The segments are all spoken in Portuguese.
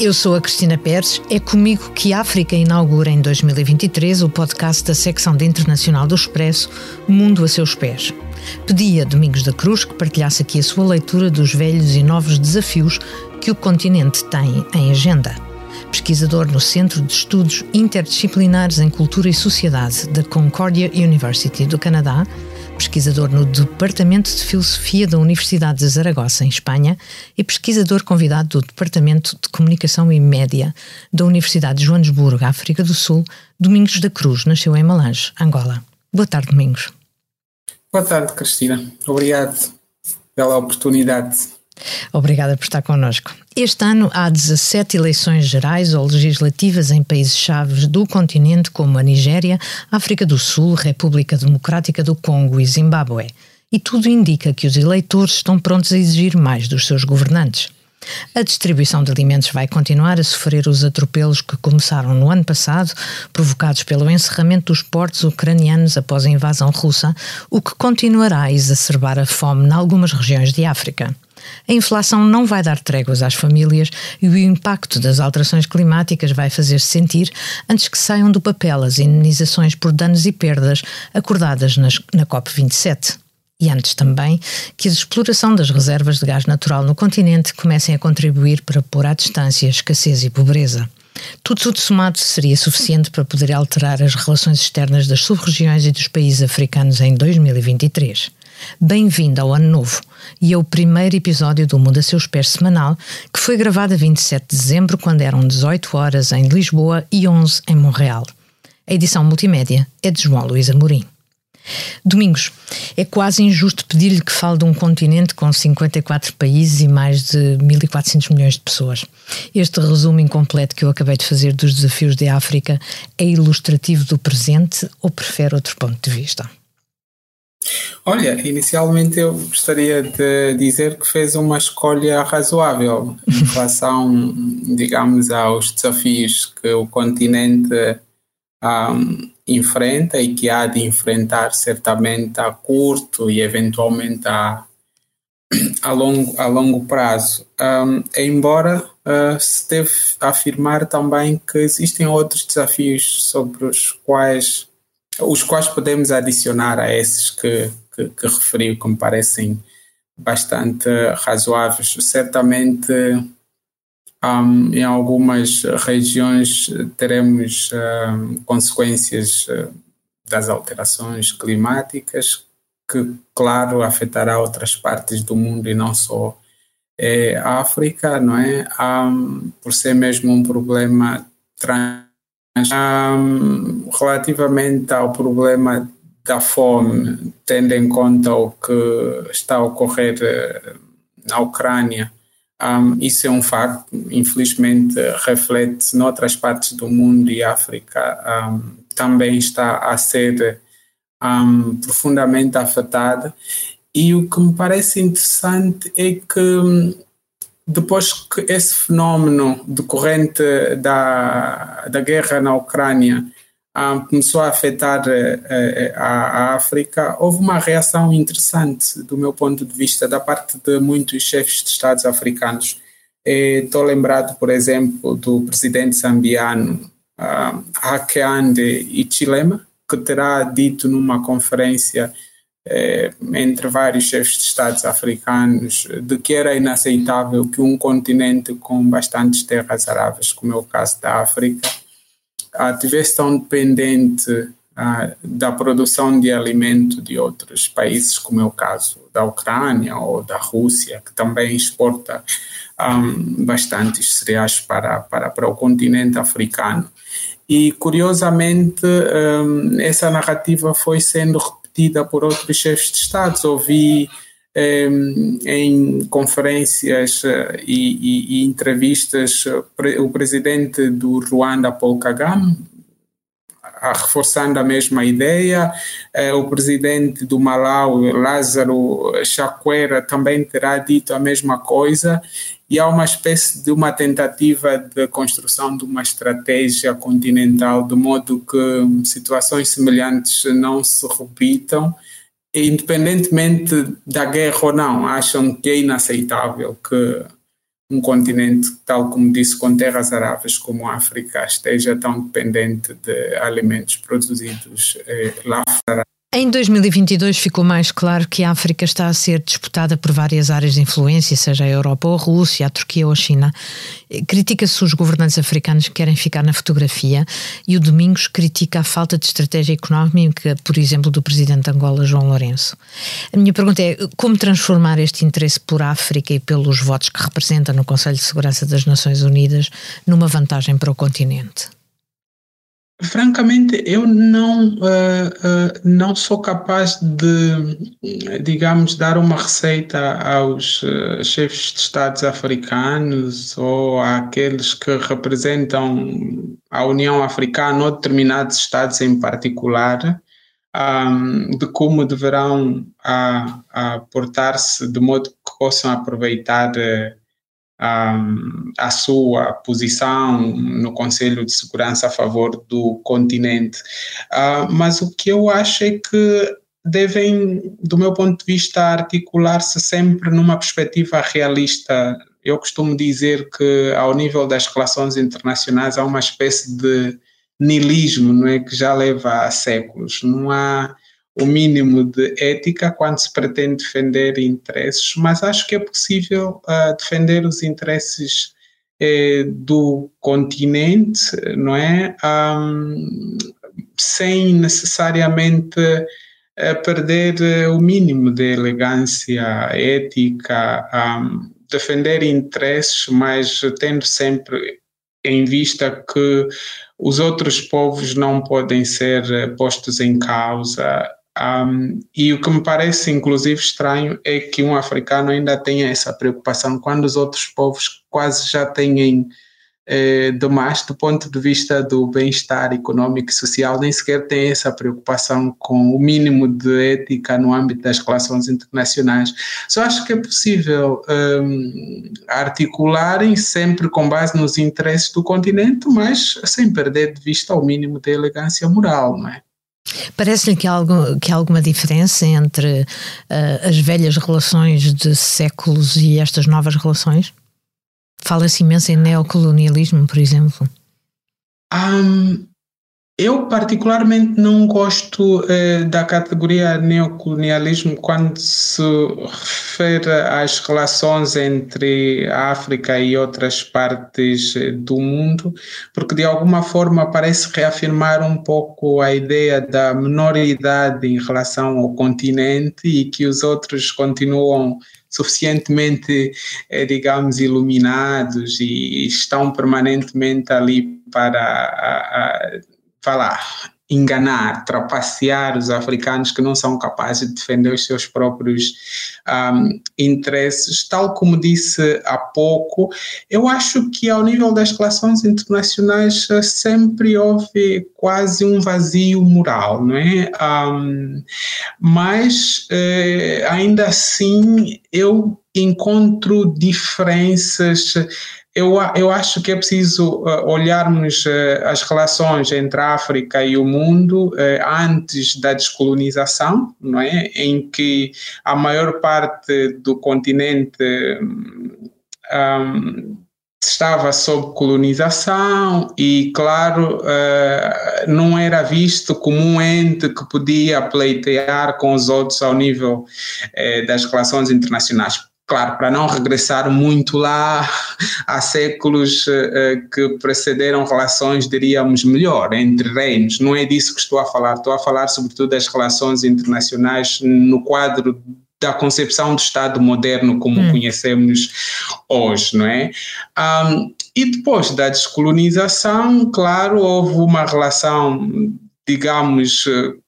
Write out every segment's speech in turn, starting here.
Eu sou a Cristina Pérez. É comigo que a África inaugura em 2023 o podcast da secção de Internacional do Expresso Mundo a seus pés. Pedi a Domingos da Cruz que partilhasse aqui a sua leitura dos velhos e novos desafios que o continente tem em agenda. Pesquisador no Centro de Estudos Interdisciplinares em Cultura e Sociedade da Concordia University do Canadá, pesquisador no Departamento de Filosofia da Universidade de Zaragoza, em Espanha, e pesquisador convidado do Departamento de Comunicação e Média da Universidade de Joanesburgo, África do Sul, Domingos da Cruz, nasceu em Malange, Angola. Boa tarde, Domingos. Boa tarde, Cristina. Obrigado pela oportunidade. Obrigada por estar connosco. Este ano há 17 eleições gerais ou legislativas em países-chave do continente, como a Nigéria, África do Sul, República Democrática do Congo e Zimbábue. E tudo indica que os eleitores estão prontos a exigir mais dos seus governantes. A distribuição de alimentos vai continuar a sofrer os atropelos que começaram no ano passado, provocados pelo encerramento dos portos ucranianos após a invasão russa, o que continuará a exacerbar a fome em algumas regiões de África. A inflação não vai dar tréguas às famílias e o impacto das alterações climáticas vai fazer-se sentir antes que saiam do papel as indenizações por danos e perdas acordadas nas, na COP27. E antes também que a exploração das reservas de gás natural no continente comecem a contribuir para pôr à distância escassez e pobreza. Tudo, tudo somado seria suficiente para poder alterar as relações externas das sub-regiões e dos países africanos em 2023. Bem-vindo ao Ano Novo e é o primeiro episódio do Mundo a Seus Pés semanal, que foi gravado a 27 de dezembro, quando eram 18 horas em Lisboa e 11 em Montreal. A edição multimédia é de João Luís Amorim. Domingos, é quase injusto pedir-lhe que fale de um continente com 54 países e mais de 1.400 milhões de pessoas. Este resumo incompleto que eu acabei de fazer dos desafios da África é ilustrativo do presente ou prefere outro ponto de vista? Olha, inicialmente eu gostaria de dizer que fez uma escolha razoável em relação, digamos, aos desafios que o continente um, enfrenta e que há de enfrentar certamente a curto e eventualmente a, a, longo, a longo prazo. Um, embora uh, se deve afirmar também que existem outros desafios sobre os quais os quais podemos adicionar a esses que, que, que referiu, que me parecem bastante razoáveis. Certamente, um, em algumas regiões, teremos um, consequências uh, das alterações climáticas, que, claro, afetará outras partes do mundo e não só é, a África, não é? Um, por ser mesmo um problema trans um, relativamente ao problema da fome, tendo em conta o que está a ocorrer eh, na Ucrânia, um, isso é um facto, infelizmente reflete-se noutras partes do mundo e África um, também está a ser profundamente afetada. E o que me parece interessante é que depois que esse fenómeno decorrente da, da guerra na Ucrânia ah, começou a afetar eh, a, a, África, houve uma reação interessante, do meu ponto de vista, da parte de muitos chefes de Estados africanos. Estou lembrado, por exemplo, do presidente zambiano ah, Hakainde Hichilema, que terá dito numa conferência eh, entre vários chefes de Estados africanos de que era inaceitável que um continente com bastantes terras aráveis, como é o caso da África, ah, tivesse tão dependente ah, da produção de alimento de outros países, como é o caso da Ucrânia ou da Rússia, que também exporta um, ah, bastantes cereais para, para, para o continente africano. E, curiosamente, um, essa narrativa foi sendo repetida por outros chefes de Estado. Ouvi em conferências eh, e, e, e, entrevistas o presidente do Ruanda, Paul Kagame, reforçando a mesma ideia. Eh, o presidente do Malau, Lázaro Chakwera, também terá dito a mesma coisa e há uma espécie de uma tentativa de construção de uma estratégia continental de modo que situações semelhantes não se repitam, independentemente da guerra ou não, acham que é inaceitável que um continente, tal como disse, com terras aráveis como a África, esteja tão dependente de alimentos produzidos eh, lá fora. Em 2022 ficou mais claro que a África está a ser disputada por várias áreas de influência, seja a Europa ou a Rússia, a Turquia ou a China. Critica-se os governantes africanos que querem ficar na fotografia e o Domingos critica a falta de estratégia económica, por exemplo, do presidente de Angola, João Lourenço. A minha pergunta é como transformar este interesse por África e pelos votos que representa no Conselho de Segurança das Nações Unidas numa vantagem para o continente? Francamente, eu não, uh, uh, não sou capaz de, digamos, dar uma receita aos uh, chefes de Estados africanos ou àqueles que representam a União Africana ou determinados Estados em particular, um, de como deverão portar-se de modo que possam aproveitar a sua posição no Conselho de Segurança a favor do continente. Uh, mas o que eu acho é que devem, do meu ponto de vista, articular-se sempre numa perspectiva realista. Eu costumo dizer que, ao nível das relações internacionais, há uma espécie de niilismo, não é, que já leva há séculos. Não há o mínimo de ética quando se pretende defender interesses, mas acho que é possível uh, defender os interesses eh, do continente, não é? Um, sem necessariamente uh, perder uh, o mínimo de elegância ética, um, defender interesses, mas tendo sempre em vista que os outros povos não podem ser postos em causa um, e o que me parece, inclusive, estranho é que um africano ainda tenha essa preocupação quando os outros povos quase já têm eh, demais do ponto de vista do bem-estar econômico e social, nem sequer têm essa preocupação com o mínimo de ética no âmbito das relações internacionais. Só acho que é possível um, articularem sempre com base nos interesses do continente, mas sem perder de vista o mínimo de elegância moral, não é? Parece-lhe que, há que há alguma diferença entre uh, as velhas relações de séculos e estas novas relações? Fala-se imenso em neocolonialismo, por exemplo. Um, eu, particularmente, não gosto eh, da categoria neocolonialismo quando se refere às relações entre a África e outras partes eh, do mundo, porque de alguma forma parece reafirmar um pouco a ideia da minoridade em relação ao continente e que os outros continuam suficientemente, eh, digamos, iluminados e estão permanentemente ali para. A, a, falar, enganar, trapacear os africanos que não são capazes de defender os seus próprios um, interesses. Tal como disse há pouco, eu acho que ao nível das relações internacionais eh, sempre houve quase um vazio moral, não é? Um, mas eh, ainda assim eu encontro diferenças eu, eu acho que é preciso uh, olharmos uh, as relações entre a África e o mundo uh, antes da descolonização, não é? Em que a maior parte do continente um, estava sob colonização e, claro, uh, não era visto como um ente que podia pleitear com os outros ao nível uh, das relações internacionais claro, para não regressar muito lá, há séculos uh, que precederam relações, diríamos, melhor, entre reinos. Não é disso que estou a falar, estou a falar sobretudo das relações internacionais no quadro da concepção do Estado moderno como hum. conhecemos hoje, não é? Um, e depois da descolonização, claro, houve uma relação, digamos,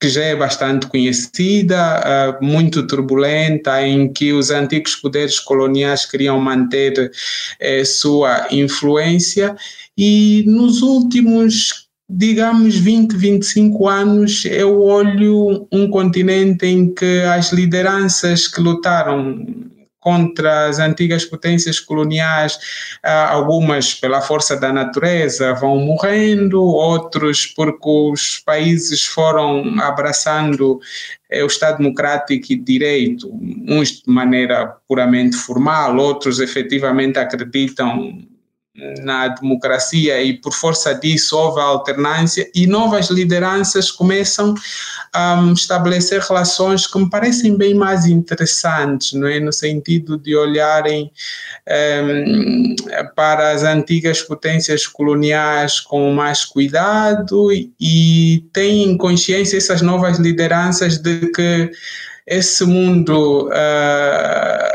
que já é bastante conhecida, uh, muito turbulenta, em que os antigos poderes coloniais queriam manter uh, sua influência, e nos últimos, digamos, 20, 25 anos, eu olho um continente em que as lideranças que lutaram contra as antigas potências coloniais, uh, algumas pela força da natureza vão morrendo, outros porque os países foram abraçando eh, o Estado Democrático e Direito, uns de maneira puramente formal, outros efetivamente acreditam na democracia e por força disso houve alternância e novas lideranças começam a um, estabelecer relações que me parecem bem mais interessantes, não é? no sentido de olharem um, para as antigas potências coloniais com mais cuidado e, e têm consciência essas novas lideranças de que esse mundo uh,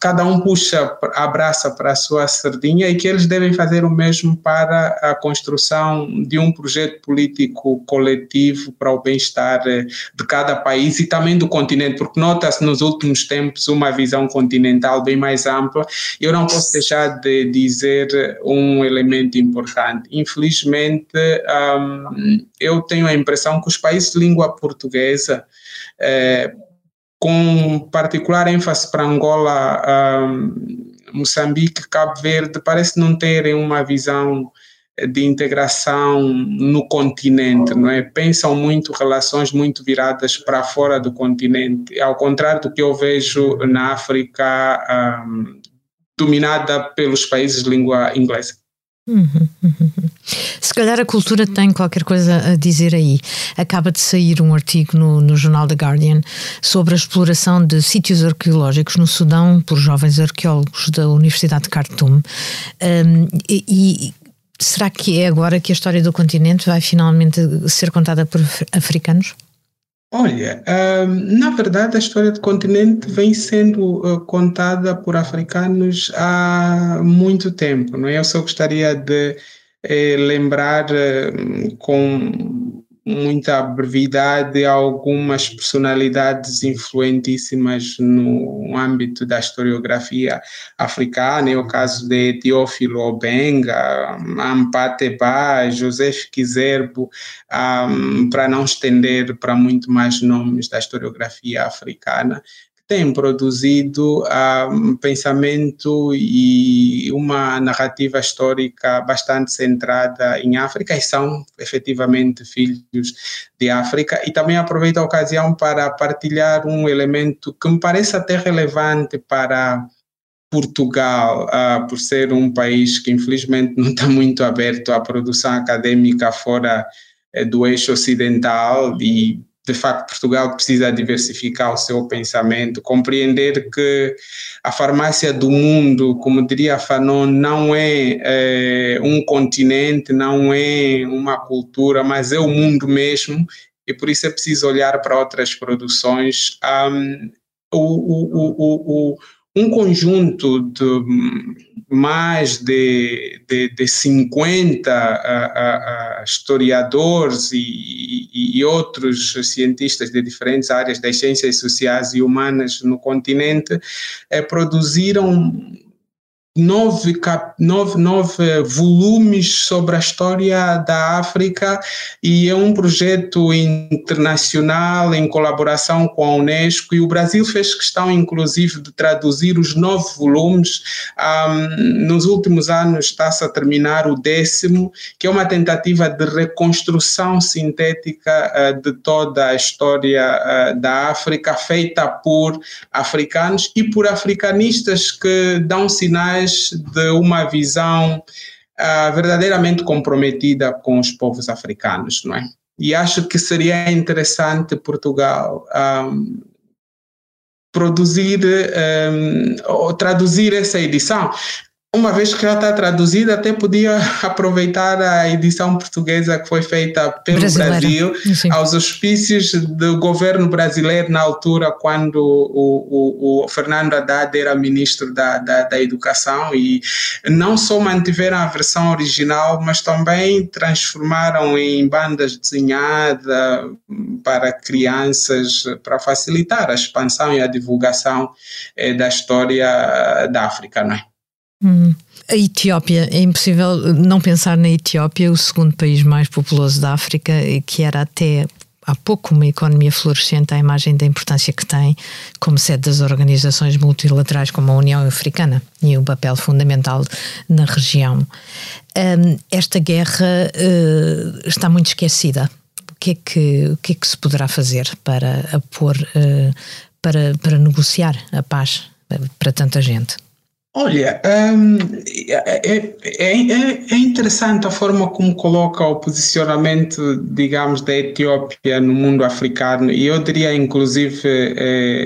cada um puxa, abraça para a sua sardinha e que eles devem fazer o mesmo para a construção de um projeto político coletivo para o bem-estar eh, de cada país e também do continente, porque nota-se nos últimos tempos uma visão continental bem mais ampla. Eu não posso deixar de dizer um elemento importante. Infelizmente, um, eu tenho a impressão que os países de língua portuguesa eh, com particular ênfase para Angola, um, Moçambique, Cabo Verde, parece não terem uma visão de integração no continente, não é? Pensam muito relações muito viradas para fora do continente, ao contrário do que eu vejo na África, um, dominada pelos países de língua inglesa. Uhum, uhum. Se calhar a cultura tem qualquer coisa a dizer aí. Acaba de sair um artigo no, no jornal The Guardian sobre a exploração de sítios arqueológicos no Sudão por jovens arqueólogos da Universidade de Khartoum. Um, e, e será que é agora que a história do continente vai finalmente ser contada por africanos? Olha, na verdade a história do continente vem sendo uh, contada por africanos há muito tempo, não é? Eu só gostaria de eh, lembrar eh, com muita brevidade algumas personalidades influentíssimas no âmbito da historiografia africana, é o caso de Teófilo Obenga, Ampate Ba, Joseph Kizerbo, um, para não estender para muito mais nomes da historiografia africana tem produzido ah, um pensamento e uma narrativa histórica bastante centrada em África e são efetivamente filhos de África. E também aproveito a ocasião para partilhar um elemento que me parece até relevante para Portugal, uh, por ser um país que infelizmente não está muito aberto à produção acadêmica fora eh, do eixo ocidental e de facto Portugal precisa diversificar o seu pensamento, compreender que a farmácia do mundo, como diria Fanon, não é, é um continente, não é uma cultura, mas é o mundo mesmo, e por isso é preciso olhar para outras produções. Um, o, o, o, o um conjunto de mais de, de, de 50 uh, uh, historiadores e, e, e, outros cientistas de diferentes áreas das ciências sociais e humanas no continente uh, produziram nove, cap, nove, nove volumes sobre a história da África e é um projeto internacional em colaboração com a Unesco e o Brasil fez questão inclusive de traduzir os nove volumes. Um, nos últimos anos está-se a terminar o décimo, que é uma tentativa de reconstrução sintética uh, de toda a história uh, da África feita por africanos e por africanistas que dão sinais de uma visão uh, verdadeiramente comprometida com os povos africanos, não é? E acho que seria interessante Portugal um, produzir um, ou traduzir essa edição uma vez que já está traduzida, até podia aproveitar a edição portuguesa que foi feita pelo Brasileira. Brasil, Sim. aos auspícios do governo brasileiro na altura, quando o, o, o Fernando Haddad era ministro da, da, da, Educação, e não só mantiveram a versão original, mas também transformaram em bandas desenhadas para crianças, para facilitar a expansão e a divulgação eh, da história da África, não é? Hum. A Etiópia, é impossível não pensar na Etiópia, o segundo país mais populoso da África, que era até há pouco uma economia florescente à imagem da importância que tem como sede das organizações multilaterais como a União Africana e um papel fundamental na região. Um, esta guerra uh, está muito esquecida. O que, é que, o que é que se poderá fazer para apor, uh, para, para negociar a paz para tanta gente? Olha, hum, é, é, é, é, interessante a forma como coloca o posicionamento, digamos, da Etiópia no mundo africano, e eu diria, inclusive, é,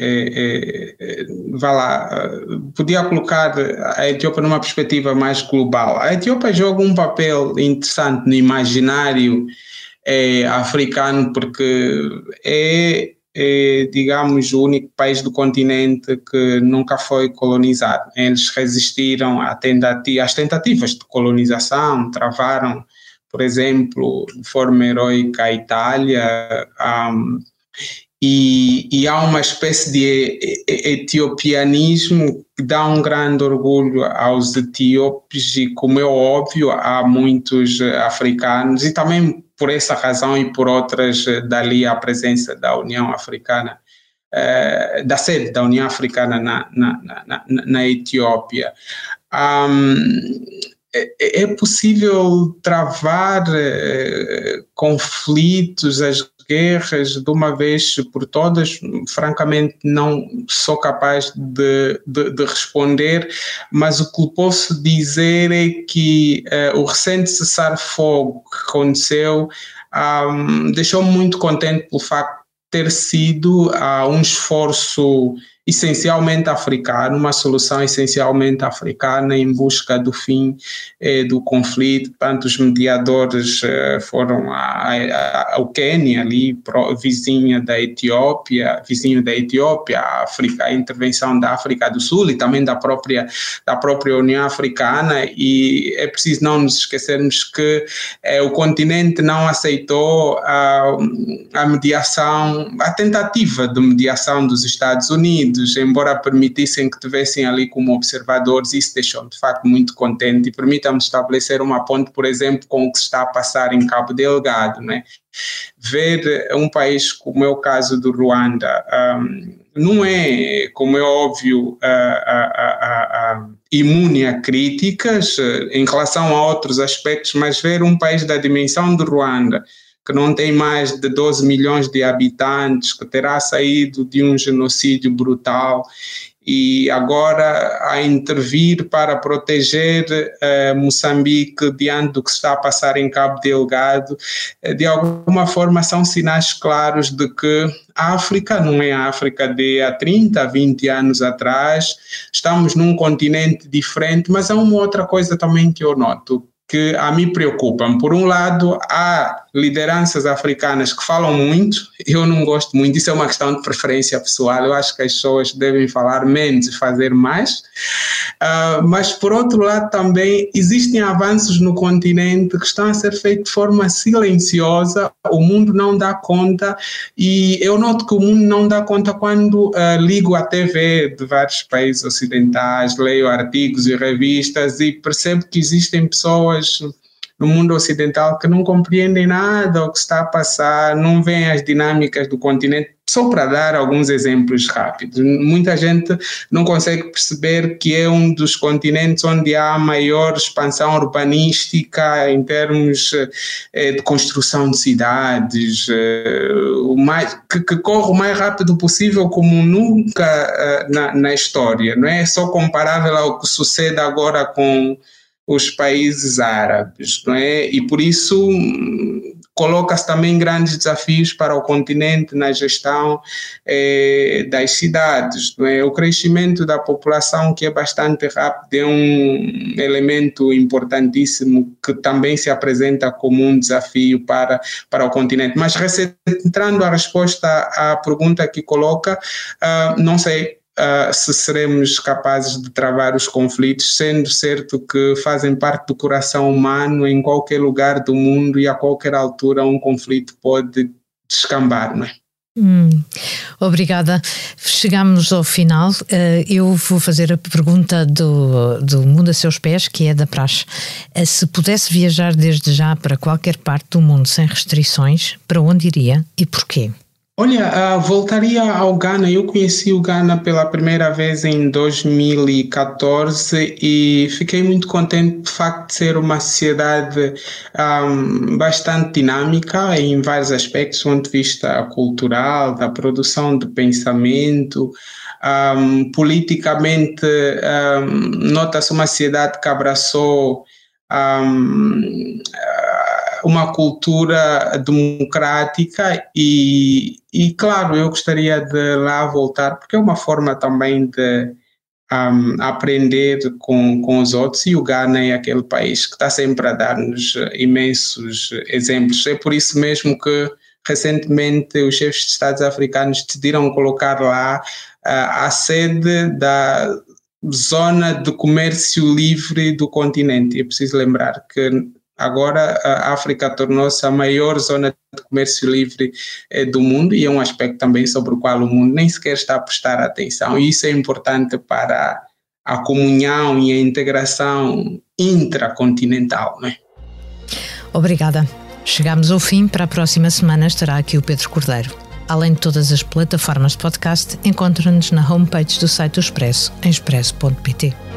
é, é, vá lá, podia colocar a Etiópia numa perspectiva mais global. A Etiópia joga um papel interessante no imaginário africano, porque é é, digamos, o único país do continente que nunca foi colonizado. Eles resistiram tentati às tentativas de colonização, travaram, por exemplo, de forma heroica a Itália, um, e, e, há uma espécie de etiopianismo que dá um grande orgulho aos etíopes e, como é óbvio, há muitos africanos e também por essa razão e por outras, dali a presença da União Africana, eh, da sede da União Africana na, na, na, na Etiópia. Um, é, é possível travar eh, conflitos, as guerras de uma vez por todas, francamente não sou capaz de, de, de responder, mas o que posso dizer é que uh, o recente cessar-fogo que aconteceu um, deixou-me muito contente pelo facto de ter sido uh, um esforço essencialmente africano, uma solução essencialmente africana em busca do fim eh, do conflito. Portanto, os mediadores eh, foram ao Quênia, ali pro, vizinha da Etiópia, vizinho da Etiópia, a, África, a intervenção da África do Sul e também da própria, da própria União Africana. E é preciso não nos esquecermos que eh, o continente não aceitou a, a mediação, a tentativa de mediação dos Estados Unidos Embora permitissem que tivessem ali como observadores, isso deixou-me de facto muito contente e permita-me estabelecer uma ponte, por exemplo, com o que está a passar em Cabo Delgado. Né? Ver um país como é o caso do Ruanda, um, não é, como é óbvio, imune a críticas eh, em relação a outros aspectos, mas ver um país da dimensão do Ruanda que não tem mais de 12 milhões de habitantes, que terá saído de um genocídio brutal e agora a intervir para proteger eh, Moçambique diante do que está a passar em Cabo Delgado, eh, de alguma forma são sinais claros de que a África não é a África de há 30, 20 anos atrás, estamos num continente diferente, mas há uma outra coisa também que eu noto, que a mim preocupam. Por um lado, há lideranças africanas que falam muito, eu não gosto muito, isso é uma questão de preferência pessoal, eu acho que as pessoas devem falar menos e fazer mais, uh, mas por outro lado também existem avanços no continente que estão a ser feitos de forma silenciosa, o mundo não dá conta. E eu noto que o mundo não dá conta quando uh, ligo a TV de vários países ocidentais, leio artigos e revistas e percebo que existem pessoas no mundo ocidental que não compreendem nada o que está a passar, não veem as dinâmicas do continente. Só para dar alguns exemplos rápidos, muita gente não consegue perceber que é um dos continentes onde há maior expansão urbanística em termos eh, de construção de cidades, eh, mais, que, que, corre o mais rápido possível como nunca eh, na, na história. Não é só comparável ao que sucede agora com os países árabes, não é? E por isso coloca-se também grandes desafios para o continente na gestão eh, das cidades. É? O crescimento da população, que é bastante rápido, é um elemento importantíssimo que também se apresenta como um desafio para, para o continente. Mas, recentrando a resposta à pergunta que coloca, uh, não sei uh, se seremos capazes de travar os conflitos, sendo certo que fazem parte do coração humano em qualquer lugar do mundo e a qualquer altura um conflito pode descambar, não é? Hum, obrigada. Chegamos ao final. Uh, eu vou fazer a pergunta do, do Mundo a Seus Pés, que é da Praxe. Uh, se pudesse viajar desde já para qualquer parte do mundo sem restrições, para onde iria e porquê? Olha, uh, voltaria ao Ghana. Eu conheci o Ghana pela primeira vez em 2014 e fiquei muito contente de facto de ser uma sociedade um, bastante dinâmica em vários aspectos, do ponto de vista cultural, da produção de pensamento. Um, politicamente, um, nota-se uma sociedade que abraçou um, uma cultura democrática e, e, claro, eu gostaria de lá voltar, porque é uma forma também de um, aprender com, com os outros e o Ghana é aquele país que está sempre a dar-nos imensos exemplos. É por isso mesmo que recentemente os chefes de Estados africanos decidiram colocar lá uh, a sede da zona de comércio livre do continente. É preciso lembrar que Agora a África tornou-se a maior zona de comércio livre eh, do mundo e é um aspecto também sobre o qual o mundo nem sequer está a prestar atenção. E isso é importante para a comunhão e a integração intracontinental. Né? Obrigada. Chegamos ao fim. Para a próxima semana estará aqui o Pedro Cordeiro. Além de todas as plataformas de podcast, encontra-nos na homepage do site do Expresso, em expresso.pt.